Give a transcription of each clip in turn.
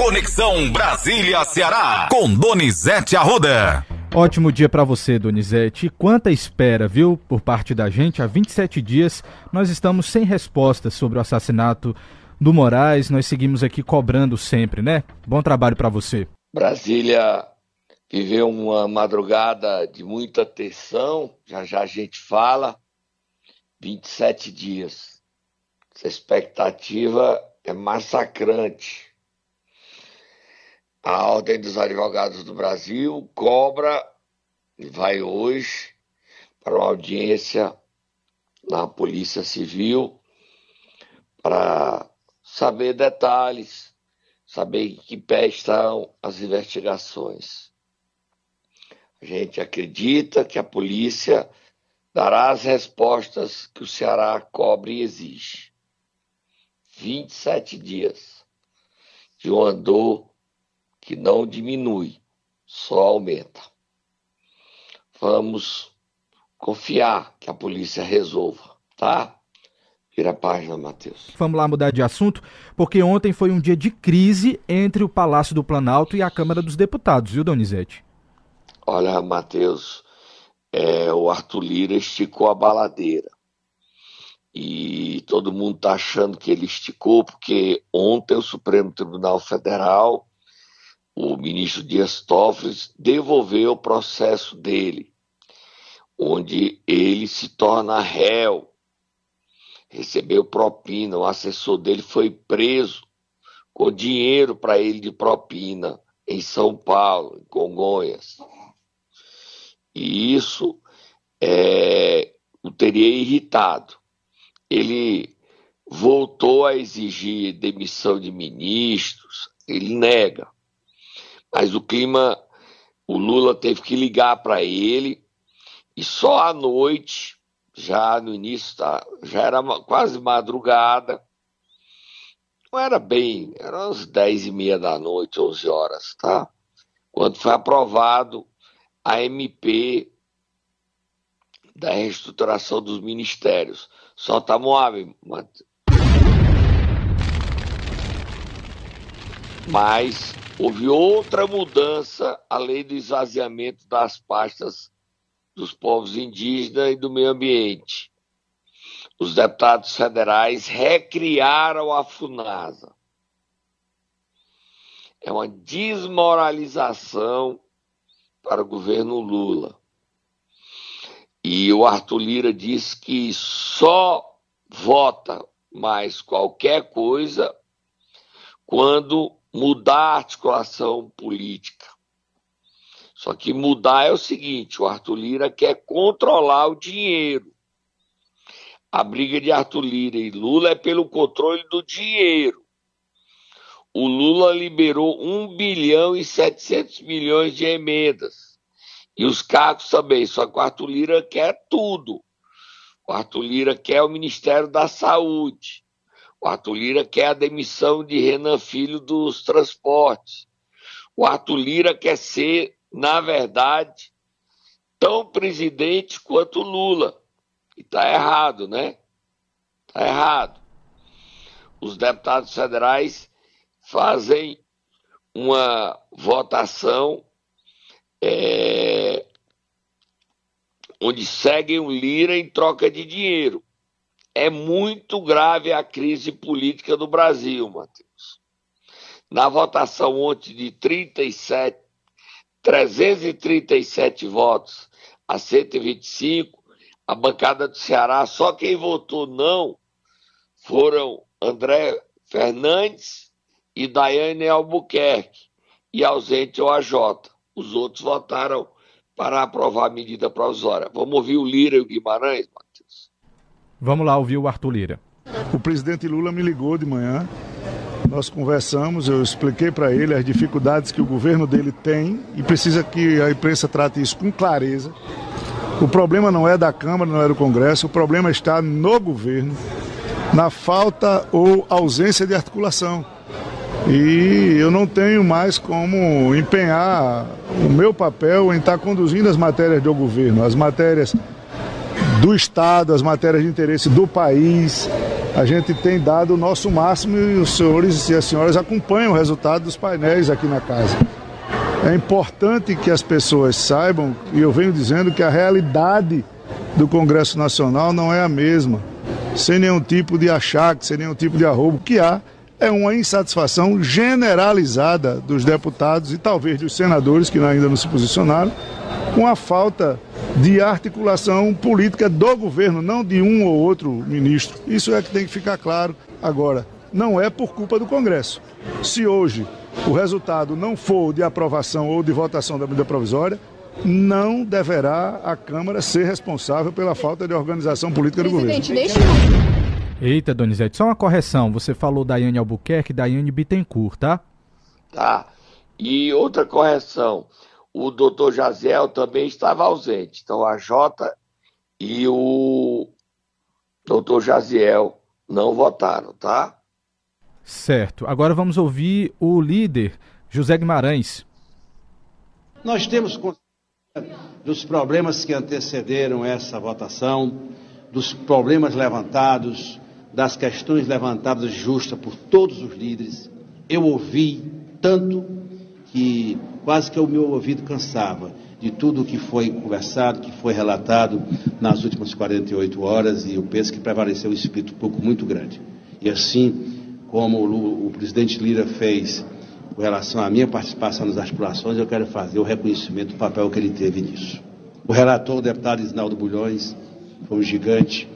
Conexão Brasília-Ceará, com Donizete Arruda. Ótimo dia para você, Donizete. Quanta espera, viu, por parte da gente? Há 27 dias nós estamos sem respostas sobre o assassinato do Moraes. Nós seguimos aqui cobrando sempre, né? Bom trabalho para você. Brasília viveu uma madrugada de muita tensão, já já a gente fala. 27 dias. Essa expectativa é massacrante. A Ordem dos Advogados do Brasil cobra e vai hoje para uma audiência na Polícia Civil para saber detalhes, saber em que pé estão as investigações. A gente acredita que a polícia dará as respostas que o Ceará cobre e exige. 27 dias de um andor que não diminui, só aumenta. Vamos confiar que a polícia resolva, tá? Vira a página, Matheus. Vamos lá mudar de assunto, porque ontem foi um dia de crise entre o Palácio do Planalto e a Câmara dos Deputados, viu, Donizete? Olha, Matheus, é, o Arthur Lira esticou a baladeira. E todo mundo está achando que ele esticou, porque ontem o Supremo Tribunal Federal o ministro Dias Toffoli devolveu o processo dele, onde ele se torna réu, recebeu propina, o assessor dele foi preso com dinheiro para ele de propina em São Paulo, em Congonhas. E isso é, o teria irritado. Ele voltou a exigir demissão de ministros, ele nega. Mas o clima, o Lula teve que ligar para ele e só à noite, já no início, tá, já era quase madrugada, não era bem, eram umas 10 e meia da noite, 11 horas, tá? Quando foi aprovado a MP da reestruturação dos ministérios. Solta a Moab, Mas houve outra mudança, além do esvaziamento das pastas dos povos indígenas e do meio ambiente. Os deputados federais recriaram a FUNASA. É uma desmoralização para o governo Lula. E o Arthur Lira diz que só vota mais qualquer coisa quando mudar a articulação política. Só que mudar é o seguinte: o Arthur Lira quer controlar o dinheiro. A briga de Arthur Lira e Lula é pelo controle do dinheiro. O Lula liberou 1 bilhão e 700 milhões de emendas. E os cargos também, só que o Arthur Lira quer tudo. O Arthur Lira quer o Ministério da Saúde. O Arthur Lira quer a demissão de Renan Filho dos transportes. O Arthur Lira quer ser, na verdade, tão presidente quanto Lula. E está errado, né? Está errado. Os deputados federais fazem uma votação é, onde seguem o Lira em troca de dinheiro é muito grave a crise política do Brasil, Matheus. Na votação ontem de 37, 337 votos a 125, a bancada do Ceará, só quem votou não foram André Fernandes e Daiane Albuquerque, e ausente o AJ. Os outros votaram para aprovar a medida provisória. Vamos ouvir o Lira e o Guimarães, Vamos lá ouvir o Arthur Lira. O presidente Lula me ligou de manhã, nós conversamos, eu expliquei para ele as dificuldades que o governo dele tem e precisa que a imprensa trate isso com clareza. O problema não é da Câmara, não é do Congresso, o problema está no governo, na falta ou ausência de articulação. E eu não tenho mais como empenhar o meu papel em estar conduzindo as matérias do governo, as matérias do Estado, as matérias de interesse do país. a gente tem dado o nosso máximo e os senhores e as senhoras acompanham o resultado dos painéis aqui na casa. É importante que as pessoas saibam, e eu venho dizendo que a realidade do Congresso Nacional não é a mesma, sem nenhum tipo de achaque, sem nenhum tipo de arrobo. Que há é uma insatisfação generalizada dos deputados e talvez dos senadores que ainda não se posicionaram, com a falta de articulação política do governo, não de um ou outro ministro. Isso é que tem que ficar claro. Agora, não é por culpa do Congresso. Se hoje o resultado não for de aprovação ou de votação da medida provisória, não deverá a Câmara ser responsável pela falta de organização política do governo. Deixa... Eita, Donizete, só uma correção. Você falou Daiane Albuquerque, Daiane Bittencourt, tá? Tá. E outra correção. O doutor Jaziel também estava ausente. Então a Jota e o doutor Jaziel não votaram, tá? Certo. Agora vamos ouvir o líder, José Guimarães. Nós temos dos problemas que antecederam essa votação, dos problemas levantados, das questões levantadas justas por todos os líderes. Eu ouvi tanto que quase que o meu ouvido cansava de tudo o que foi conversado, que foi relatado nas últimas 48 horas, e eu penso que prevaleceu um espírito pouco muito grande. E assim como o, o presidente Lira fez com relação à minha participação nas articulações, eu quero fazer o reconhecimento do papel que ele teve nisso. O relator, o deputado Isnaldo Bulhões, foi um gigante.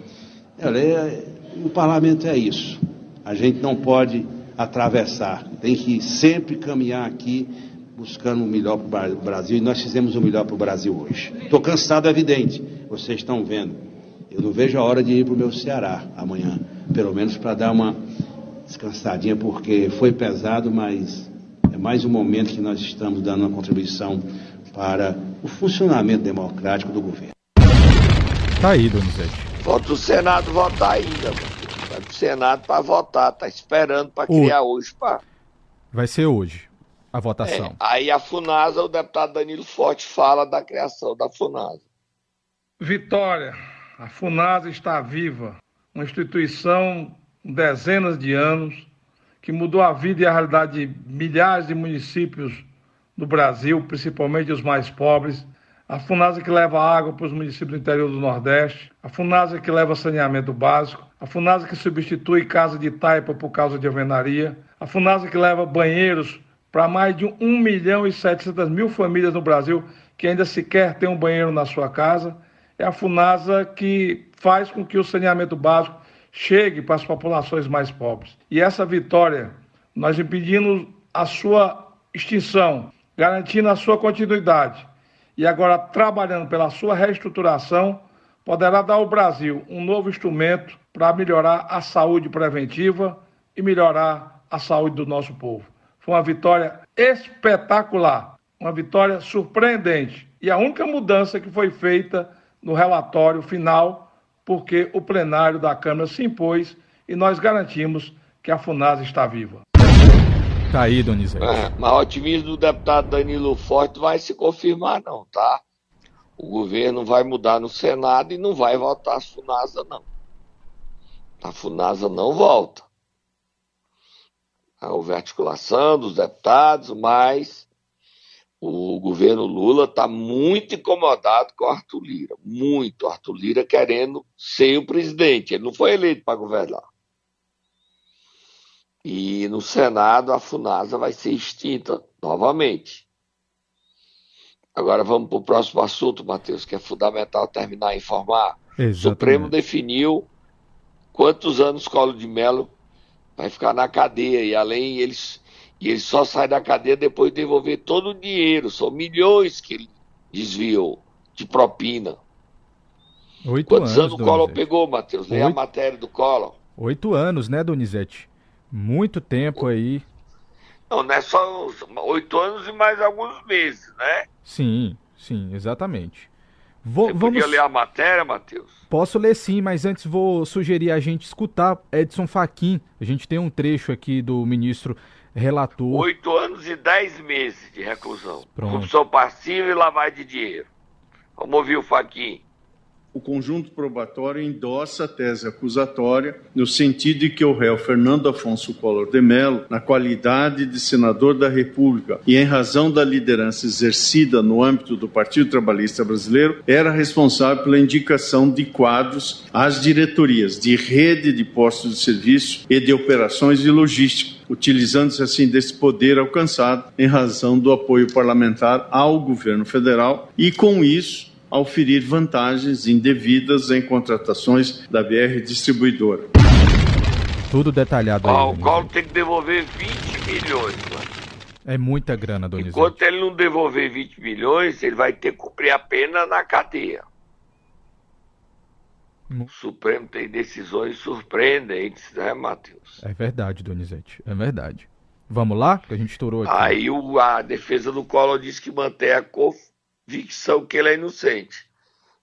Olha, é, o parlamento é isso. A gente não pode atravessar, tem que sempre caminhar aqui buscando o melhor para o Brasil e nós fizemos o melhor para o Brasil hoje. Estou cansado, é evidente, vocês estão vendo. Eu não vejo a hora de ir para o meu Ceará amanhã, pelo menos para dar uma descansadinha, porque foi pesado, mas é mais um momento que nós estamos dando uma contribuição para o funcionamento democrático do governo. Tá aí, Donizete. Falta o Senado votar ainda, pro Senado para votar, tá esperando para criar o... hoje, pá. Vai ser hoje a votação. É, aí a Funasa, o deputado Danilo Forte fala da criação da Funasa. Vitória, a Funasa está viva, uma instituição com dezenas de anos que mudou a vida e a realidade de milhares de municípios do Brasil, principalmente os mais pobres. A FUNASA que leva água para os municípios do interior do Nordeste, a FUNASA que leva saneamento básico, a FUNASA que substitui casa de taipa por causa de alvenaria, a FUNASA que leva banheiros para mais de 1 milhão e 700 mil famílias no Brasil que ainda sequer tem um banheiro na sua casa. É a FUNASA que faz com que o saneamento básico chegue para as populações mais pobres. E essa vitória, nós impedimos a sua extinção, garantindo a sua continuidade e agora trabalhando pela sua reestruturação, poderá dar ao Brasil um novo instrumento para melhorar a saúde preventiva e melhorar a saúde do nosso povo. Foi uma vitória espetacular, uma vitória surpreendente e a única mudança que foi feita no relatório final porque o plenário da Câmara se impôs e nós garantimos que a FUNAS está viva. Tá aí, Donizete. É, mas o otimismo do deputado Danilo Forte vai se confirmar, não, tá? O governo vai mudar no Senado e não vai votar a FUNASA, não. A FUNASA não volta. Houve articulação dos deputados, mas o governo Lula está muito incomodado com o Arthur Lira, muito. Arthur Lira querendo ser o presidente. Ele não foi eleito para governar. E no Senado a FUNASA vai ser extinta novamente. Agora vamos para o próximo assunto, Matheus, que é fundamental terminar e informar. Exatamente. O Supremo definiu quantos anos Colo de Mello vai ficar na cadeia e além eles e ele só sai da cadeia depois de devolver todo o dinheiro. São milhões que ele desviou de propina. Oito Quantos anos, anos o Collor pegou, Matheus? Leia Oito... a matéria do Collor. Oito anos, né, Donizete? Muito tempo aí. Não, não é só oito anos e mais alguns meses, né? Sim, sim, exatamente. Vou, Você vamos... podia ler a matéria, Matheus? Posso ler sim, mas antes vou sugerir a gente escutar Edson Fachin. A gente tem um trecho aqui do ministro relator. Oito anos e dez meses de reclusão. Pronto. Corrupção passiva e lavagem de dinheiro. Vamos ouvir o Faquin. O conjunto probatório endossa a tese acusatória no sentido de que o réu Fernando Afonso Collor de Mello, na qualidade de senador da República e em razão da liderança exercida no âmbito do Partido Trabalhista Brasileiro, era responsável pela indicação de quadros às diretorias de rede de postos de serviço e de operações de logística, utilizando-se assim desse poder alcançado em razão do apoio parlamentar ao governo federal e, com isso, ao ferir vantagens indevidas em contratações da BR Distribuidora. Tudo detalhado aí. Ó, o Collor tem que devolver 20 milhões, mano. É muita grana, Donizete. Enquanto ele não devolver 20 milhões, ele vai ter que cumprir a pena na cadeia. O Supremo tem decisões surpreendentes, né, Matheus? É verdade, Donizete. É verdade. Vamos lá? Que a gente estourou aqui. Aí o- a defesa do Collor diz que mantém a convicção que ele é inocente.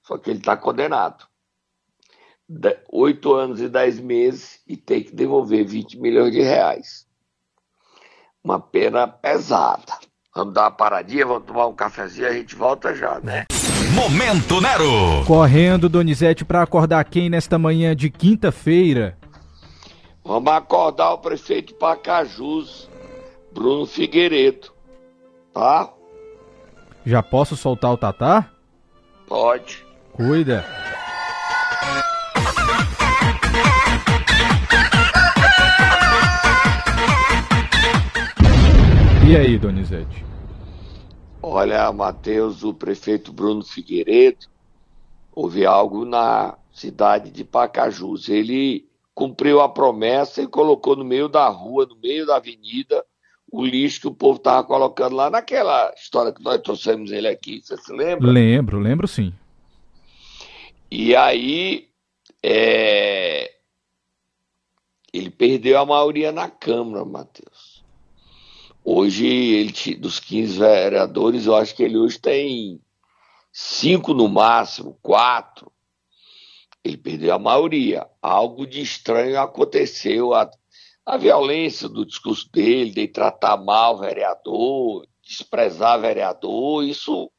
Só que ele está condenado. De- Oito anos e dez meses e tem que devolver 20 milhões de reais. Uma pena pesada. Vamos dar uma paradinha, vamos tomar um cafezinho, a gente volta já, né? Momento Nero. Correndo, Donizete, para acordar quem nesta manhã de quinta-feira? Vamos acordar o prefeito de Pacajus, Bruno Figueiredo. Tá? Já posso soltar o Tatá? Pode. Cuida. E aí, Donizete? Olha, Matheus, o prefeito Bruno Figueiredo, houve algo na cidade de Pacajus. Ele cumpriu a promessa e colocou no meio da rua, no meio da avenida, o lixo que o povo estava colocando lá naquela história que nós trouxemos ele aqui, você se lembra? Lembro, lembro sim. E aí, é, ele perdeu a maioria na Câmara, Matheus. Hoje, ele, dos 15 vereadores, eu acho que ele hoje tem cinco no máximo, quatro. Ele perdeu a maioria. Algo de estranho aconteceu. A, a violência do discurso dele, de tratar mal o vereador, desprezar vereador, isso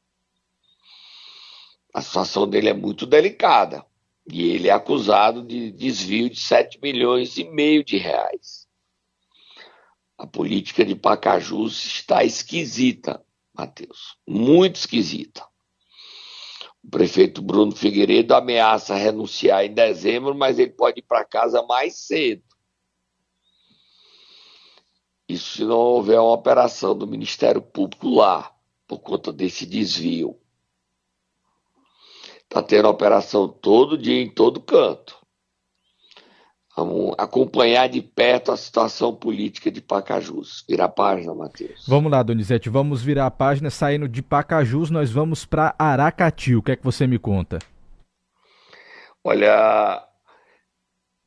a situação dele é muito delicada. E ele é acusado de desvio de 7 milhões e meio de reais. A política de Pacajus está esquisita, Matheus. Muito esquisita. O prefeito Bruno Figueiredo ameaça renunciar em dezembro, mas ele pode ir para casa mais cedo. Isso se não houver uma operação do Ministério Público lá, por conta desse desvio. Está tendo operação todo dia, em todo canto. Vamos acompanhar de perto a situação política de Pacajus. Vira a página, Matheus. Vamos lá, Donizete, vamos virar a página. Saindo de Pacajus, nós vamos para Aracati. O que é que você me conta? Olha,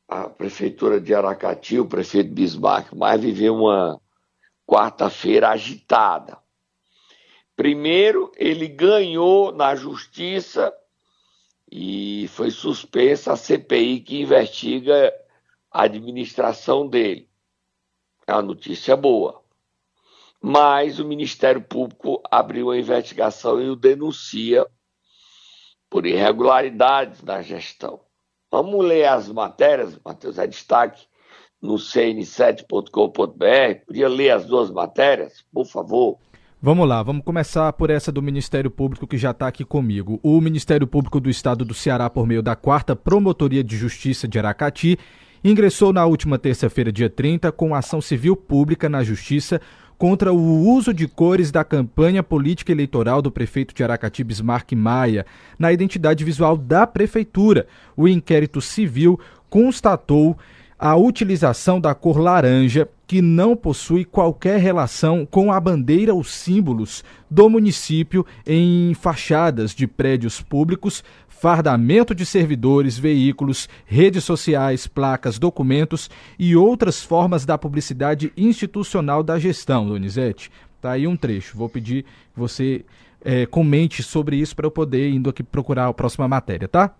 a prefeitura de Aracati, o prefeito Bismarck, mais viveu uma quarta-feira agitada. Primeiro, ele ganhou na justiça e foi suspensa a CPI que investiga a administração dele. É uma notícia boa. Mas o Ministério Público abriu a investigação e o denuncia por irregularidades na gestão. Vamos ler as matérias, Matheus, é destaque no cn7.com.br. Podia ler as duas matérias, por favor? Vamos lá, vamos começar por essa do Ministério Público que já está aqui comigo. O Ministério Público do Estado do Ceará, por meio da quarta Promotoria de Justiça de Aracati, ingressou na última terça-feira, dia 30, com ação civil pública na Justiça contra o uso de cores da campanha política eleitoral do prefeito de Aracati, Bismarck Maia, na identidade visual da prefeitura. O inquérito civil constatou a utilização da cor laranja, que não possui qualquer relação com a bandeira ou símbolos do município em fachadas de prédios públicos, fardamento de servidores, veículos, redes sociais, placas, documentos e outras formas da publicidade institucional da gestão, Donizete. Tá aí um trecho. Vou pedir que você eh, comente sobre isso para eu poder indo aqui procurar a próxima matéria, tá?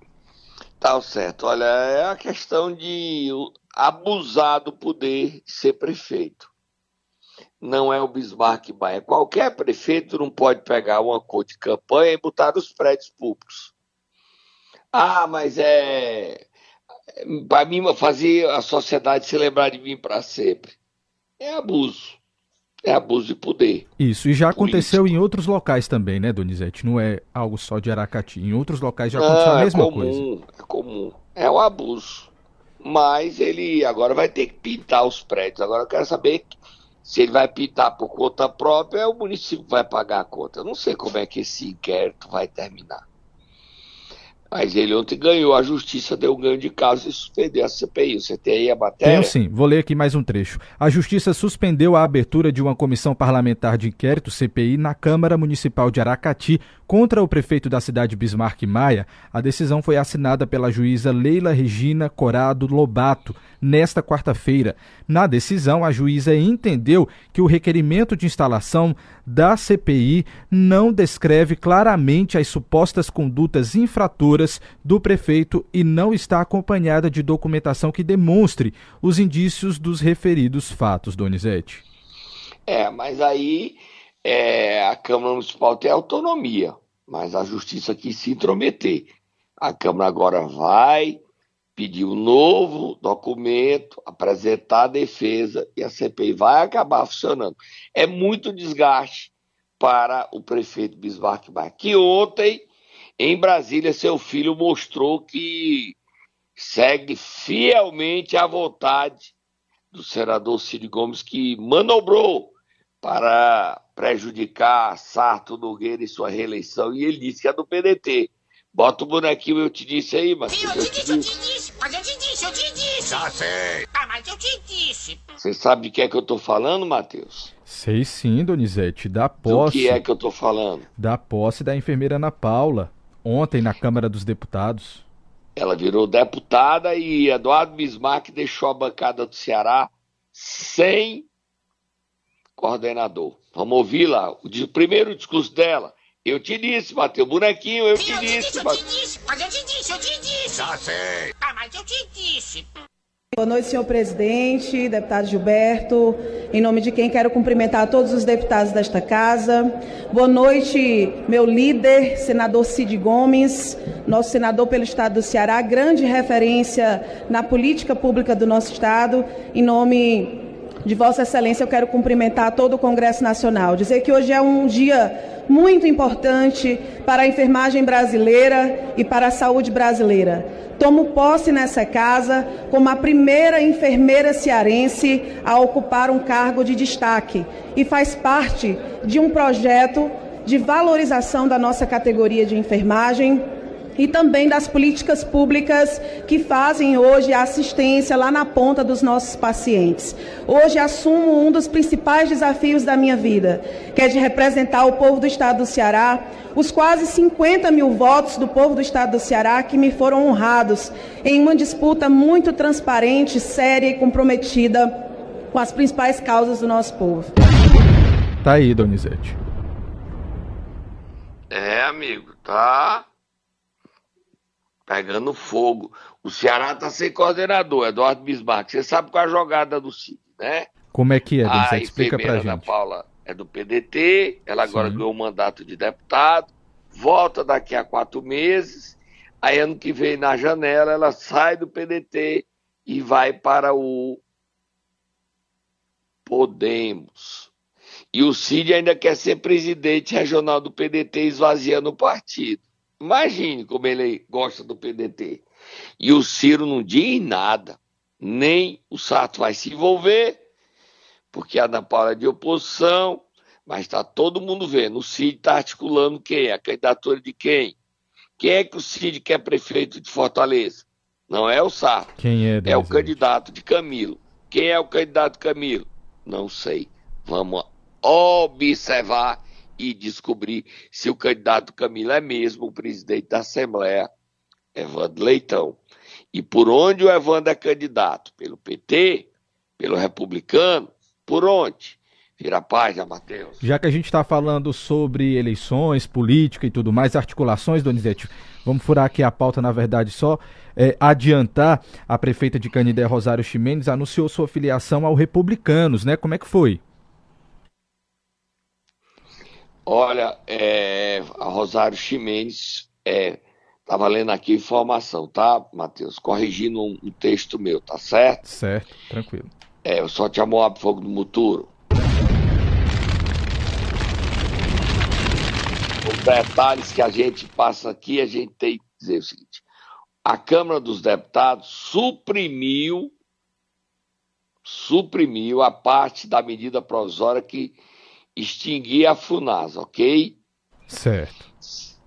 Tá certo. Olha, é a questão de abusar do poder de ser prefeito. Não é o Bismarck Maia. Qualquer prefeito não pode pegar uma cor de campanha e botar nos prédios públicos. Ah, mas é. Para mim, fazer a sociedade se lembrar de mim para sempre. É abuso. É abuso de poder. Isso, e já aconteceu político. em outros locais também, né, Donizete? Não é algo só de Aracati. Em outros locais já aconteceu Não, a mesma é comum, coisa. É comum. É um abuso. Mas ele agora vai ter que pintar os prédios. Agora eu quero saber se ele vai pintar por conta própria, é o município vai pagar a conta. Eu não sei como é que esse inquérito vai terminar. Mas ele ontem ganhou, a justiça deu um ganho de causa e suspendeu a CPI. Você tem aí a matéria? Tenho sim, vou ler aqui mais um trecho. A justiça suspendeu a abertura de uma comissão parlamentar de inquérito, CPI, na Câmara Municipal de Aracati contra o prefeito da cidade Bismarck Maia. A decisão foi assinada pela juíza Leila Regina Corado Lobato nesta quarta-feira. Na decisão, a juíza entendeu que o requerimento de instalação da CPI não descreve claramente as supostas condutas infratoras do prefeito e não está acompanhada de documentação que demonstre os indícios dos referidos fatos, Donizete. É, mas aí é, a Câmara Municipal tem autonomia, mas a Justiça quis se intrometer. A Câmara agora vai pedir um novo documento, apresentar a defesa e a CPI vai acabar funcionando. É muito desgaste para o prefeito Bismarck Maia, que ontem, em Brasília, seu filho mostrou que segue fielmente a vontade do senador Cid Gomes, que manobrou para prejudicar Sarto Nogueira e sua reeleição, e ele disse que é do PDT. Bota o bonequinho, eu te disse aí, mas. Eu, eu, te, disse, eu te disse, mas eu te disse, eu te disse. Já sei. Ah, mas eu te disse. Você sabe de que é que eu tô falando, Matheus? Sei sim, Donizete, da posse. Do que é que eu tô falando? Da posse da enfermeira Ana Paula, ontem na Câmara dos Deputados. Ela virou deputada e Eduardo Bismarck deixou a bancada do Ceará sem coordenador. Vamos ouvir lá o primeiro discurso dela. Eu te disse, Matheus, bonequinho, eu te, eu disse, te disse. Eu te disse, mas eu te disse, eu te disse. Já sei. Ah, mas eu te disse. Boa noite, senhor presidente, deputado Gilberto. Em nome de quem quero cumprimentar todos os deputados desta casa. Boa noite, meu líder, senador Cid Gomes, nosso senador pelo estado do Ceará, grande referência na política pública do nosso estado. Em nome de Vossa Excelência, eu quero cumprimentar todo o Congresso Nacional. Dizer que hoje é um dia muito importante para a enfermagem brasileira e para a saúde brasileira. Tomo posse nessa casa como a primeira enfermeira cearense a ocupar um cargo de destaque e faz parte de um projeto de valorização da nossa categoria de enfermagem e também das políticas públicas que fazem hoje a assistência lá na ponta dos nossos pacientes. Hoje assumo um dos principais desafios da minha vida, que é de representar o povo do estado do Ceará, os quase 50 mil votos do povo do estado do Ceará que me foram honrados em uma disputa muito transparente, séria e comprometida com as principais causas do nosso povo. Tá aí, Donizete. É, amigo, tá pegando fogo. O Ceará está sem coordenador, Eduardo Bismarck. Você sabe qual é a jogada do Cid, né? Como é que é, Denise? Explica pra gente. A Paula é do PDT, ela agora Sim. ganhou o mandato de deputado, volta daqui a quatro meses, aí ano que vem na janela ela sai do PDT e vai para o Podemos. E o Cid ainda quer ser presidente regional do PDT, esvaziando o partido. Imagine como ele gosta do PDT. E o Ciro não diz nada. Nem o Sato vai se envolver, porque a Ana Paula é de oposição, mas está todo mundo vendo. O Cid está articulando quem? A candidatura de quem? Quem é que o Cid quer prefeito de Fortaleza? Não é o Sato. Quem é? É o candidato de Camilo. Quem é o candidato de Camilo? Não sei. Vamos observar e descobrir se o candidato Camilo é mesmo o presidente da Assembleia, Evandro Leitão. E por onde o Evandro é candidato? Pelo PT? Pelo republicano? Por onde? Vira a página, Matheus. Já que a gente está falando sobre eleições, política e tudo mais, articulações, Donizete, vamos furar aqui a pauta, na verdade, só é, adiantar. A prefeita de Canindé, Rosário Ximenes, anunciou sua filiação ao Republicanos, né? Como é que foi? Olha, é, a Rosário Ximenes é, Estava lendo aqui informação, tá, Matheus? Corrigindo um, um, texto meu, tá certo? Certo, tranquilo. É, eu só te amo a fogo do muturo. Os detalhes que a gente passa aqui, a gente tem que dizer o seguinte: a Câmara dos Deputados suprimiu suprimiu a parte da medida provisória que extinguia a FUNAS, ok? Certo.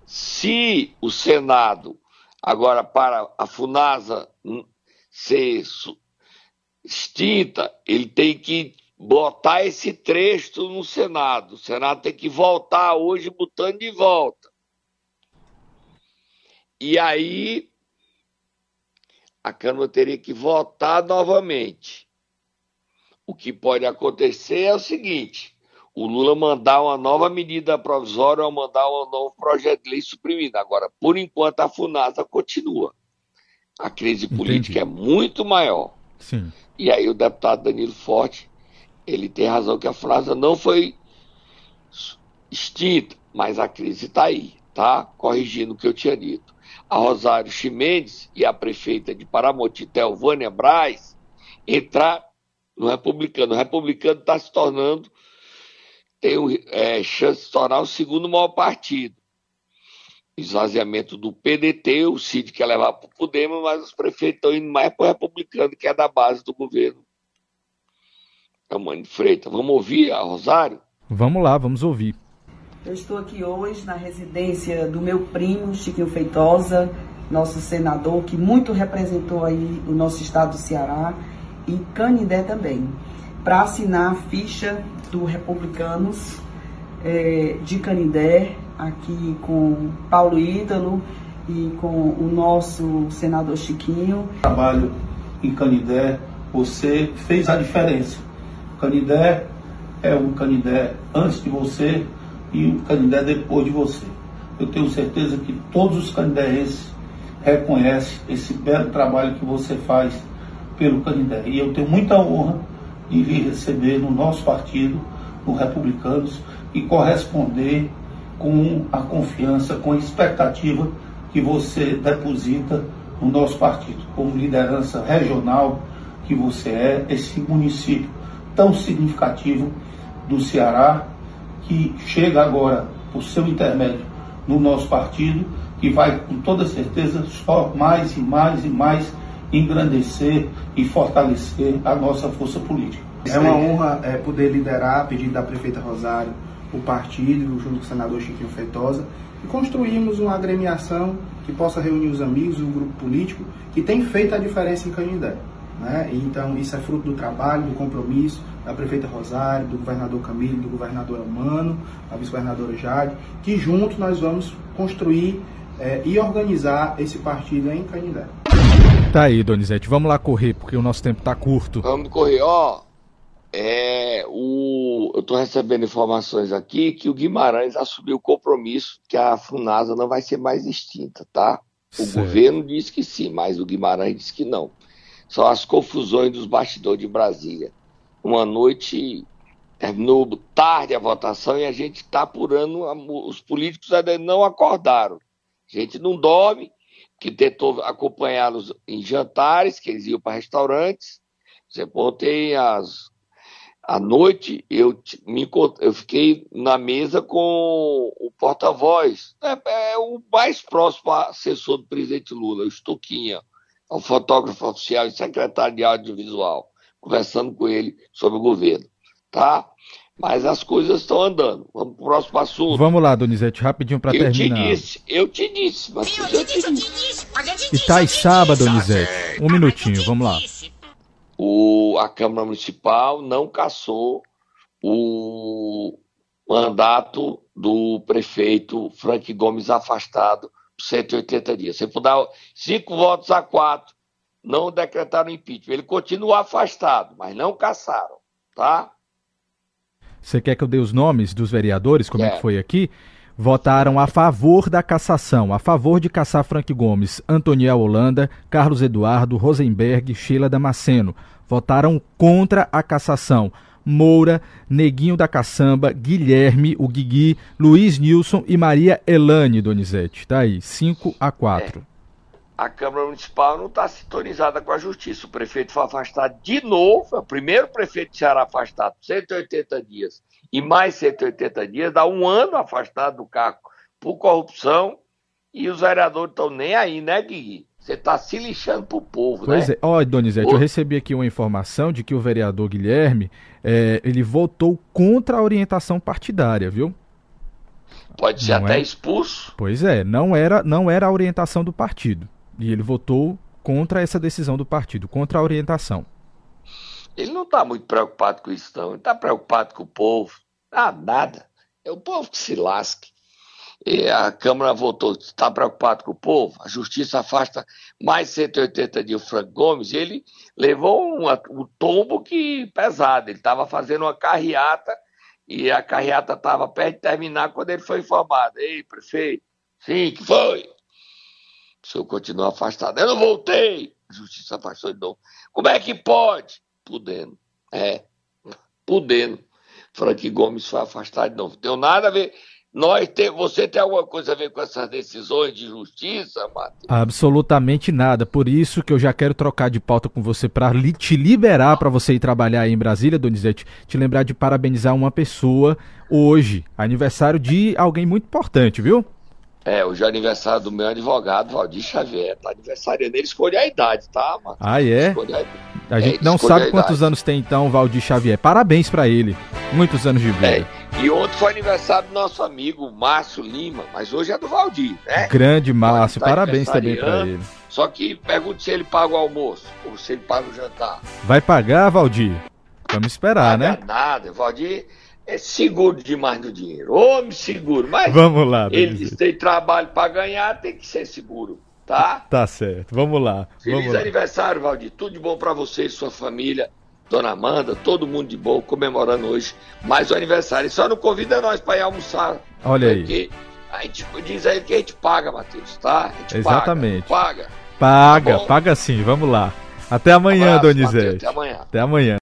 Se o Senado, agora para a FUNASA ser extinta, ele tem que botar esse trecho no Senado. O Senado tem que voltar hoje botando de volta. E aí a Câmara teria que votar novamente. O que pode acontecer é o seguinte: o Lula mandar uma nova medida provisória ou mandar um novo projeto de lei suprimido. Agora, por enquanto, a FUNASA continua. A crise política Entendi. é muito maior. Sim. E aí o deputado Danilo Forte, ele tem razão que a FUNASA não foi extinta, mas a crise está aí, tá? Corrigindo o que eu tinha dito. A Rosário Chimendes e a prefeita de Paramotitel, Vânia Braz, entraram no republicano. O republicano está se tornando, tem é, chance de se tornar o segundo maior partido. Esvaziamento do PDT, o Cid quer levar para o Podemos, mas os prefeitos estão indo mais para o republicano, que é da base do governo. É o Mano Freitas. Vamos ouvir a Rosário? Vamos lá, vamos ouvir. Eu estou aqui hoje na residência do meu primo, Chiquinho Feitosa, nosso senador, que muito representou aí o nosso estado do Ceará e Canindé também, para assinar a ficha do Republicanos é, de Canindé, aqui com Paulo Ítalo e com o nosso senador Chiquinho. Trabalho em Canindé, você fez a diferença. Canindé é o Canindé antes de você e o Canindé depois de você. Eu tenho certeza que todos os canindéenses reconhecem esse belo trabalho que você faz pelo Canindé. E eu tenho muita honra de vir receber no nosso partido, no Republicanos, e corresponder com a confiança, com a expectativa que você deposita no nosso partido, como liderança regional que você é, esse município tão significativo do Ceará, que chega agora, por seu intermédio, no nosso partido, que vai com toda certeza só mais e mais e mais engrandecer e fortalecer a nossa força política. É uma honra é, poder liderar, a pedido da prefeita Rosário, o partido, junto com o senador Chiquinho Feitosa, e construímos uma agremiação que possa reunir os amigos, um grupo político que tem feito a diferença em Canindé. Né? Então, isso é fruto do trabalho, do compromisso da prefeita Rosário, do governador Camilo, do governador Amano, da vice-governadora Jade, que juntos nós vamos construir é, e organizar esse partido em Canindé. Tá aí, Donizete. Vamos lá correr, porque o nosso tempo tá curto. Vamos correr. Ó, é, o, eu tô recebendo informações aqui que o Guimarães assumiu o compromisso que a FUNASA não vai ser mais extinta, tá? O certo. governo disse que sim, mas o Guimarães disse que não. São as confusões dos bastidores de Brasília. Uma noite terminou tarde a votação e a gente está apurando, os políticos ainda não acordaram. A gente não dorme, que tentou acompanhá-los em jantares, que eles iam para restaurantes. Você ontem às à noite eu me eu fiquei na mesa com o porta-voz, é, é, o mais próximo assessor do presidente Lula, o Estuquinha, é o fotógrafo oficial e secretário de audiovisual, conversando com ele sobre o governo, tá? Mas as coisas estão andando. Vamos para o próximo assunto. Vamos lá, Donizete, rapidinho para terminar. Eu te disse, eu te disse. Mas eu, te disse, eu te disse. Itaiçaba, Donizete. Um minutinho, vamos lá. O, a Câmara Municipal não cassou o mandato do prefeito Frank Gomes afastado por 180 dias. Você for dar cinco votos a quatro, não decretaram impeachment. Ele continua afastado, mas não cassaram, tá? Você quer que eu dê os nomes dos vereadores? Como é, é que foi aqui? Votaram a favor da cassação, a favor de caçar Frank Gomes, Antoniel Holanda, Carlos Eduardo, Rosenberg, Sheila Damasceno. Votaram contra a cassação, Moura, Neguinho da Caçamba, Guilherme, o Guigui, Luiz Nilson e Maria Elane, Donizete. Tá aí, 5 a 4. A Câmara Municipal não está sintonizada com a Justiça. O prefeito foi afastado de novo, é o primeiro prefeito de Ceará afastado, 180 dias. E mais 180 dias, dá um ano afastado do cargo por corrupção. E os vereadores estão nem aí, né, Guigui? Você está se lixando pro povo, pois né? é. Olha, Donizete, eu recebi aqui uma informação de que o vereador Guilherme, é, ele votou contra a orientação partidária, viu? Pode ser não até é... expulso. Pois é, não era, não era a orientação do partido. E ele votou contra essa decisão do partido, contra a orientação. Ele não está muito preocupado com isso, não. Ele está preocupado com o povo. Ah, nada. É o povo que se lasque. E a Câmara votou, está preocupado com o povo, a Justiça afasta mais 180 dias o Frank Gomes, e ele levou um, um tombo que pesado, ele estava fazendo uma carreata, e a carreata estava perto de terminar quando ele foi informado. Ei, prefeito, sim, que foi? O senhor continua afastado. Eu não voltei. Justiça afastou de novo. Como é que pode? Podendo. É, podendo. Frank Gomes foi afastado de novo. Não deu nada a ver. Nós tem, você tem alguma coisa a ver com essas decisões de justiça, Matheus? Absolutamente nada. Por isso que eu já quero trocar de pauta com você para li, te liberar para você ir trabalhar aí em Brasília, Donizete. Te lembrar de parabenizar uma pessoa hoje, aniversário de alguém muito importante, viu? É, hoje é aniversário do meu advogado, Valdir Xavier. Tá aniversariando. Ele escolheu a idade, tá, mano? Ah, é? A, a gente é, não sabe quantos anos tem então o Valdir Xavier. Parabéns para ele. Muitos anos de vida. É, e ontem foi aniversário do nosso amigo Márcio Lima, mas hoje é do Valdir, né? Grande Márcio, tá parabéns também para ele. Só que pergunto se ele paga o almoço ou se ele paga o jantar. Vai pagar, Valdir? Vamos esperar, paga né? Nada, Valdir é seguro demais do dinheiro. Homem seguro, mas Vamos lá, eles têm trabalho para ganhar, tem que ser seguro, tá? Tá certo. Vamos lá. Feliz Vamos aniversário, Valdir. Tudo de bom para você e sua família. Dona Amanda, todo mundo de bom, comemorando hoje mais um aniversário. E só não convida nós para ir almoçar. Olha aí. A gente diz aí que a gente paga, Matheus, tá? Exatamente. Paga. Paga, paga, tá paga sim. Vamos lá. Até amanhã, um abraço, Donizete. Mateus, até amanhã. Até amanhã.